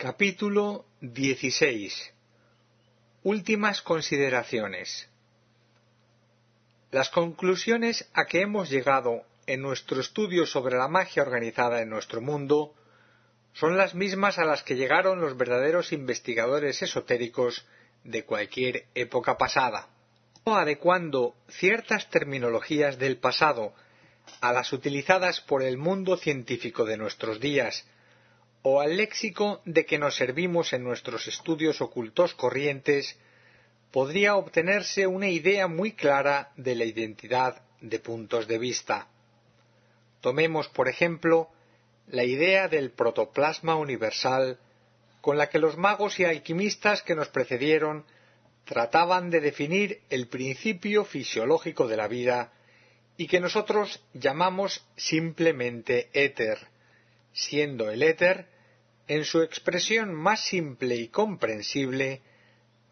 Capítulo 16 Últimas consideraciones Las conclusiones a que hemos llegado en nuestro estudio sobre la magia organizada en nuestro mundo son las mismas a las que llegaron los verdaderos investigadores esotéricos de cualquier época pasada. Adecuando ciertas terminologías del pasado a las utilizadas por el mundo científico de nuestros días o al léxico de que nos servimos en nuestros estudios ocultos corrientes, podría obtenerse una idea muy clara de la identidad de puntos de vista. Tomemos, por ejemplo, la idea del protoplasma universal con la que los magos y alquimistas que nos precedieron trataban de definir el principio fisiológico de la vida y que nosotros llamamos simplemente éter, siendo el éter, en su expresión más simple y comprensible,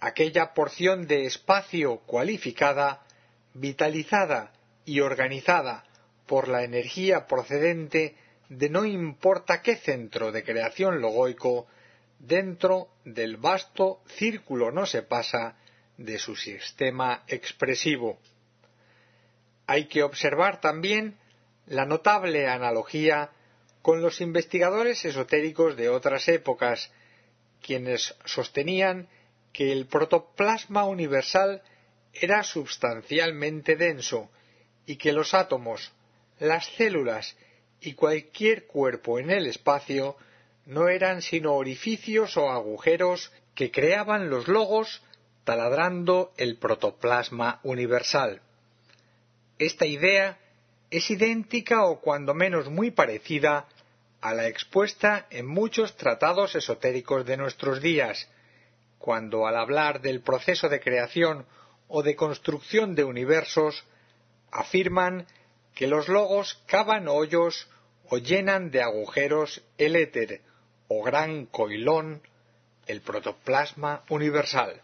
aquella porción de espacio cualificada, vitalizada y organizada por la energía procedente de no importa qué centro de creación logoico dentro del vasto círculo no se pasa de su sistema expresivo. Hay que observar también la notable analogía con los investigadores esotéricos de otras épocas, quienes sostenían que el protoplasma universal era substancialmente denso y que los átomos, las células y cualquier cuerpo en el espacio no eran sino orificios o agujeros que creaban los logos taladrando el protoplasma universal. Esta idea es idéntica o cuando menos muy parecida a la expuesta en muchos tratados esotéricos de nuestros días, cuando al hablar del proceso de creación o de construcción de universos afirman que los logos cavan hoyos o llenan de agujeros el éter o gran coilón, el protoplasma universal.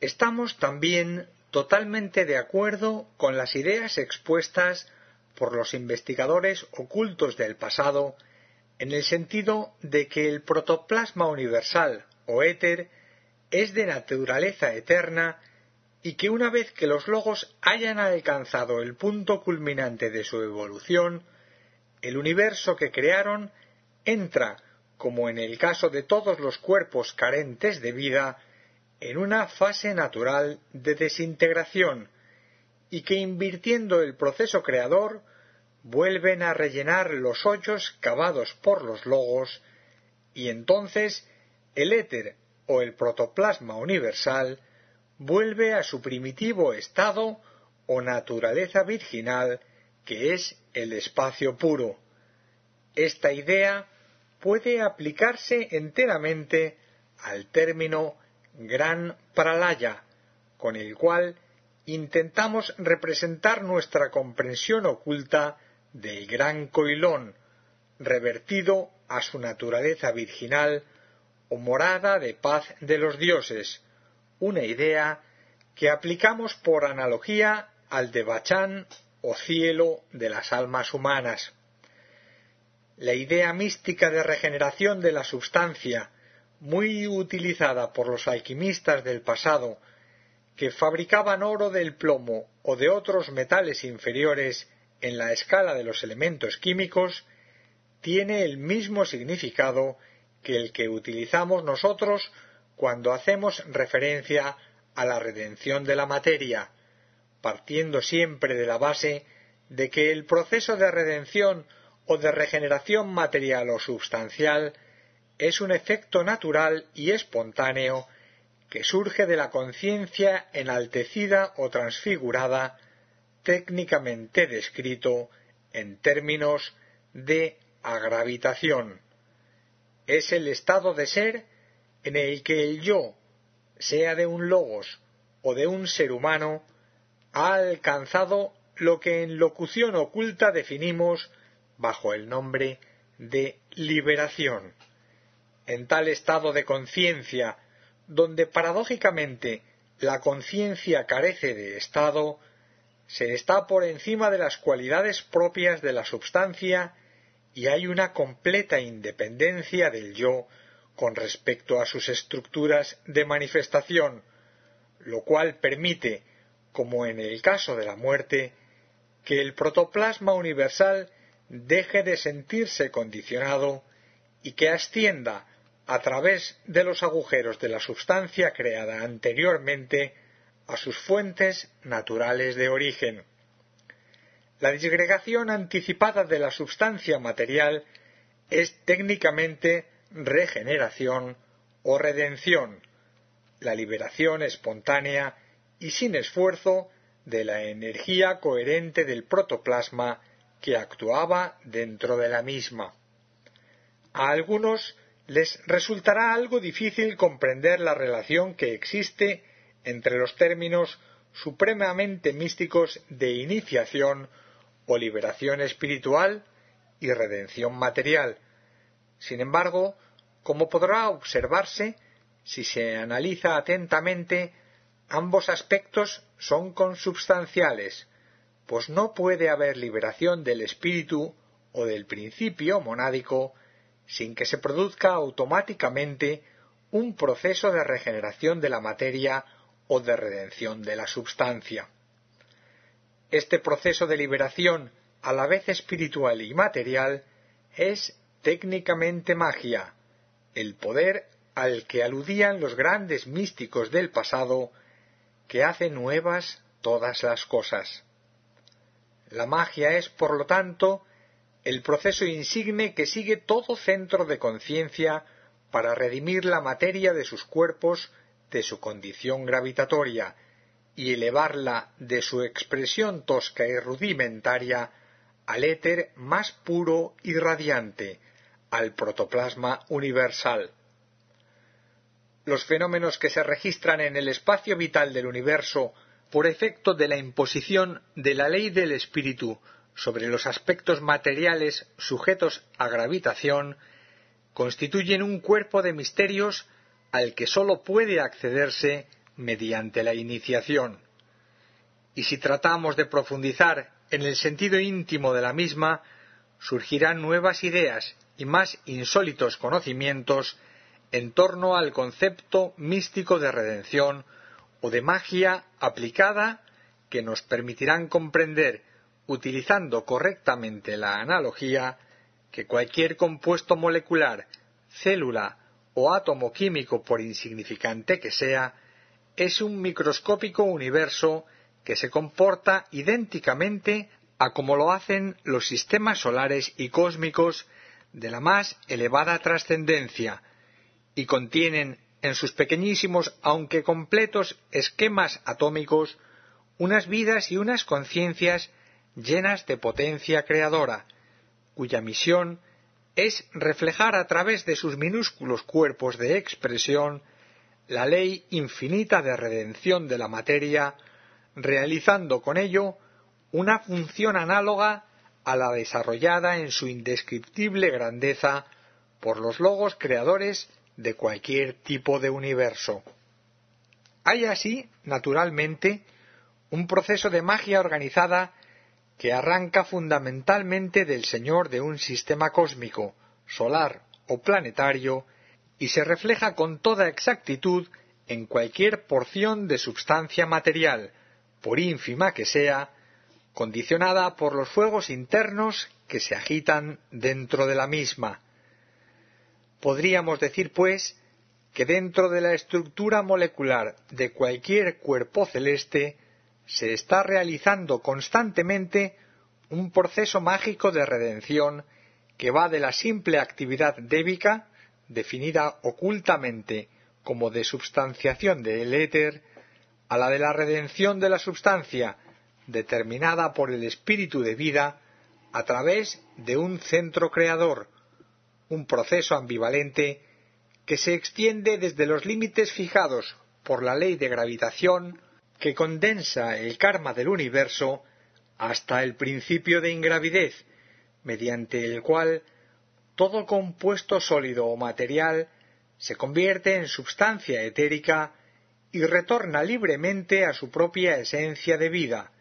Estamos también totalmente de acuerdo con las ideas expuestas por los investigadores ocultos del pasado en el sentido de que el protoplasma universal o éter es de naturaleza eterna y que una vez que los logos hayan alcanzado el punto culminante de su evolución, el universo que crearon entra, como en el caso de todos los cuerpos carentes de vida, en una fase natural de desintegración, y que invirtiendo el proceso creador, vuelven a rellenar los hoyos cavados por los logos, y entonces el éter o el protoplasma universal vuelve a su primitivo estado o naturaleza virginal que es el espacio puro. Esta idea puede aplicarse enteramente al término gran pralaya, con el cual intentamos representar nuestra comprensión oculta del gran coilón, revertido a su naturaleza virginal o morada de paz de los dioses, una idea que aplicamos por analogía al de Bachán o cielo de las almas humanas. La idea mística de regeneración de la substancia, muy utilizada por los alquimistas del pasado, que fabricaban oro del plomo o de otros metales inferiores en la escala de los elementos químicos, tiene el mismo significado que el que utilizamos nosotros cuando hacemos referencia a la redención de la materia, partiendo siempre de la base de que el proceso de redención o de regeneración material o substancial es un efecto natural y espontáneo que surge de la conciencia enaltecida o transfigurada, técnicamente descrito en términos de agravitación. Es el estado de ser en el que el yo, sea de un logos o de un ser humano, ha alcanzado lo que en locución oculta definimos bajo el nombre de liberación. En tal estado de conciencia, donde paradójicamente la conciencia carece de estado, se está por encima de las cualidades propias de la substancia y hay una completa independencia del yo con respecto a sus estructuras de manifestación, lo cual permite, como en el caso de la muerte, que el protoplasma universal deje de sentirse condicionado y que ascienda a través de los agujeros de la sustancia creada anteriormente a sus fuentes naturales de origen. La disgregación anticipada de la sustancia material es técnicamente regeneración o redención, la liberación espontánea y sin esfuerzo de la energía coherente del protoplasma que actuaba dentro de la misma. A algunos les resultará algo difícil comprender la relación que existe entre los términos supremamente místicos de iniciación o liberación espiritual y redención material. Sin embargo, como podrá observarse, si se analiza atentamente, ambos aspectos son consubstanciales, pues no puede haber liberación del espíritu o del principio monádico sin que se produzca automáticamente un proceso de regeneración de la materia o de redención de la substancia. Este proceso de liberación, a la vez espiritual y material, es técnicamente magia, el poder al que aludían los grandes místicos del pasado, que hace nuevas todas las cosas. La magia es, por lo tanto, el proceso insigne que sigue todo centro de conciencia para redimir la materia de sus cuerpos de su condición gravitatoria y elevarla de su expresión tosca y rudimentaria al éter más puro y radiante, al protoplasma universal. Los fenómenos que se registran en el espacio vital del universo por efecto de la imposición de la ley del espíritu sobre los aspectos materiales sujetos a gravitación constituyen un cuerpo de misterios al que sólo puede accederse mediante la iniciación. Y si tratamos de profundizar en el sentido íntimo de la misma, surgirán nuevas ideas y más insólitos conocimientos en torno al concepto místico de redención o de magia aplicada que nos permitirán comprender utilizando correctamente la analogía, que cualquier compuesto molecular, célula o átomo químico, por insignificante que sea, es un microscópico universo que se comporta idénticamente a como lo hacen los sistemas solares y cósmicos de la más elevada trascendencia, y contienen en sus pequeñísimos aunque completos esquemas atómicos unas vidas y unas conciencias llenas de potencia creadora, cuya misión es reflejar a través de sus minúsculos cuerpos de expresión la ley infinita de redención de la materia, realizando con ello una función análoga a la desarrollada en su indescriptible grandeza por los logos creadores de cualquier tipo de universo. Hay así, naturalmente, un proceso de magia organizada que arranca fundamentalmente del Señor de un sistema cósmico, solar o planetario, y se refleja con toda exactitud en cualquier porción de substancia material, por ínfima que sea, condicionada por los fuegos internos que se agitan dentro de la misma. Podríamos decir, pues, que dentro de la estructura molecular de cualquier cuerpo celeste se está realizando constantemente un proceso mágico de redención que va de la simple actividad débica, definida ocultamente como de substanciación del éter, a la de la redención de la substancia, determinada por el espíritu de vida, a través de un centro creador, un proceso ambivalente que se extiende desde los límites fijados por la ley de gravitación que condensa el karma del universo hasta el principio de ingravidez, mediante el cual todo compuesto sólido o material se convierte en substancia etérica y retorna libremente a su propia esencia de vida,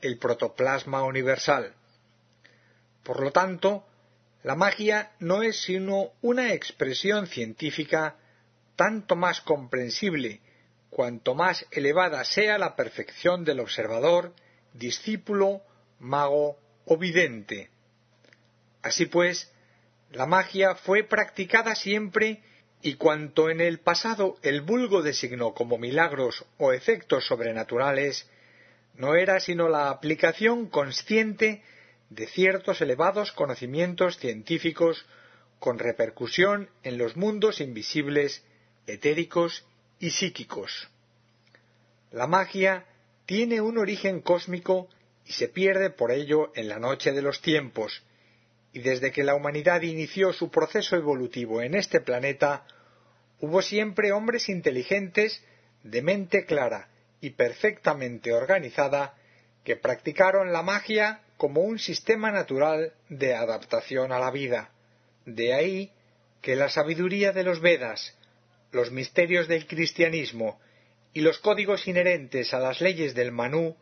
el protoplasma universal. Por lo tanto, La magia no es sino una expresión científica tanto más comprensible cuanto más elevada sea la perfección del observador, discípulo, mago o vidente. Así pues, la magia fue practicada siempre y cuanto en el pasado el vulgo designó como milagros o efectos sobrenaturales, no era sino la aplicación consciente de ciertos elevados conocimientos científicos con repercusión en los mundos invisibles, etéricos y psíquicos. La magia tiene un origen cósmico y se pierde por ello en la noche de los tiempos, y desde que la humanidad inició su proceso evolutivo en este planeta, hubo siempre hombres inteligentes, de mente clara y perfectamente organizada, que practicaron la magia como un sistema natural de adaptación a la vida. De ahí que la sabiduría de los Vedas, los misterios del cristianismo y los códigos inherentes a las leyes del Manú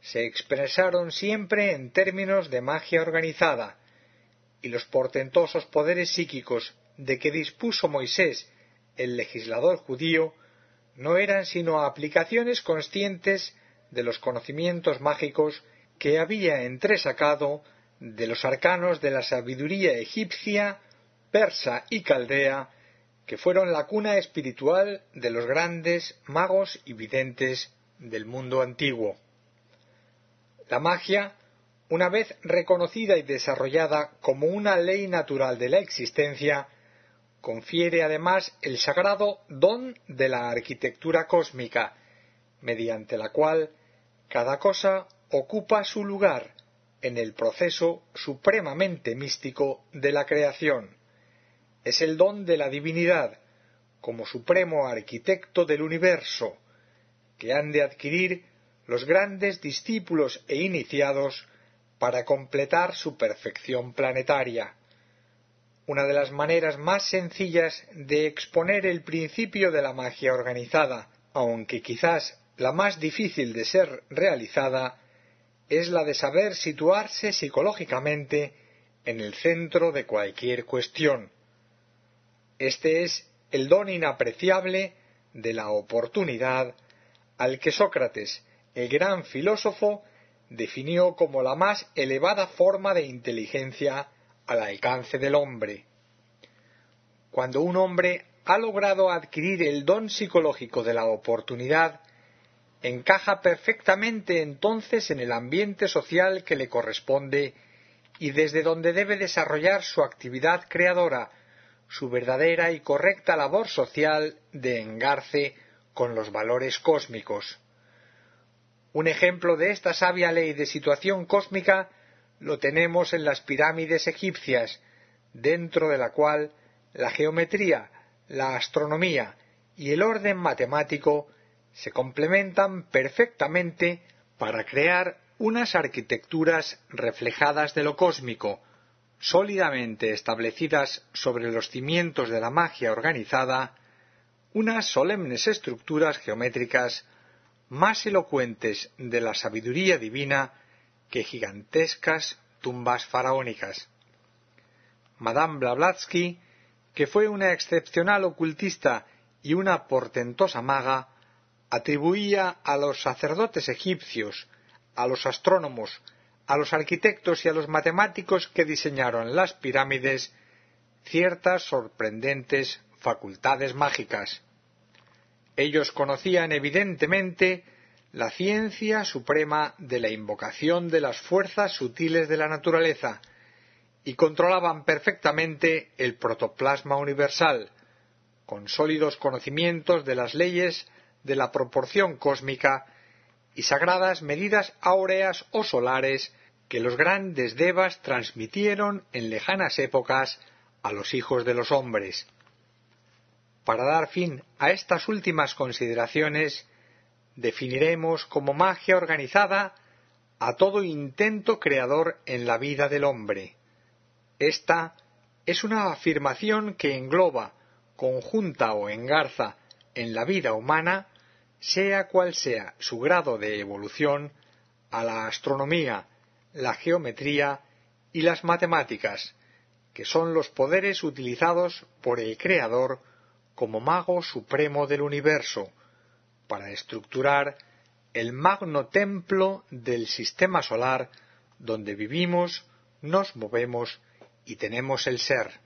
se expresaron siempre en términos de magia organizada, y los portentosos poderes psíquicos de que dispuso Moisés, el legislador judío, no eran sino aplicaciones conscientes de los conocimientos mágicos que había entresacado de los arcanos de la sabiduría egipcia, persa y caldea, que fueron la cuna espiritual de los grandes magos y videntes del mundo antiguo. La magia, una vez reconocida y desarrollada como una ley natural de la existencia, confiere además el sagrado don de la arquitectura cósmica, mediante la cual cada cosa ocupa su lugar en el proceso supremamente místico de la creación. Es el don de la divinidad, como supremo arquitecto del universo, que han de adquirir los grandes discípulos e iniciados para completar su perfección planetaria. Una de las maneras más sencillas de exponer el principio de la magia organizada, aunque quizás la más difícil de ser realizada, es la de saber situarse psicológicamente en el centro de cualquier cuestión. Este es el don inapreciable de la oportunidad al que Sócrates, el gran filósofo, definió como la más elevada forma de inteligencia al alcance del hombre. Cuando un hombre ha logrado adquirir el don psicológico de la oportunidad, encaja perfectamente entonces en el ambiente social que le corresponde y desde donde debe desarrollar su actividad creadora, su verdadera y correcta labor social de engarce con los valores cósmicos. Un ejemplo de esta sabia ley de situación cósmica lo tenemos en las pirámides egipcias, dentro de la cual la geometría, la astronomía y el orden matemático se complementan perfectamente para crear unas arquitecturas reflejadas de lo cósmico, sólidamente establecidas sobre los cimientos de la magia organizada, unas solemnes estructuras geométricas más elocuentes de la sabiduría divina que gigantescas tumbas faraónicas. Madame Blavatsky, que fue una excepcional ocultista y una portentosa maga, atribuía a los sacerdotes egipcios, a los astrónomos, a los arquitectos y a los matemáticos que diseñaron las pirámides ciertas sorprendentes facultades mágicas. Ellos conocían evidentemente la ciencia suprema de la invocación de las fuerzas sutiles de la naturaleza y controlaban perfectamente el protoplasma universal, con sólidos conocimientos de las leyes de la proporción cósmica y sagradas medidas áureas o solares que los grandes devas transmitieron en lejanas épocas a los hijos de los hombres. Para dar fin a estas últimas consideraciones, definiremos como magia organizada a todo intento creador en la vida del hombre. Esta es una afirmación que engloba, conjunta o engarza en la vida humana sea cual sea su grado de evolución, a la astronomía, la geometría y las matemáticas, que son los poderes utilizados por el Creador como mago supremo del universo, para estructurar el magno templo del sistema solar donde vivimos, nos movemos y tenemos el ser.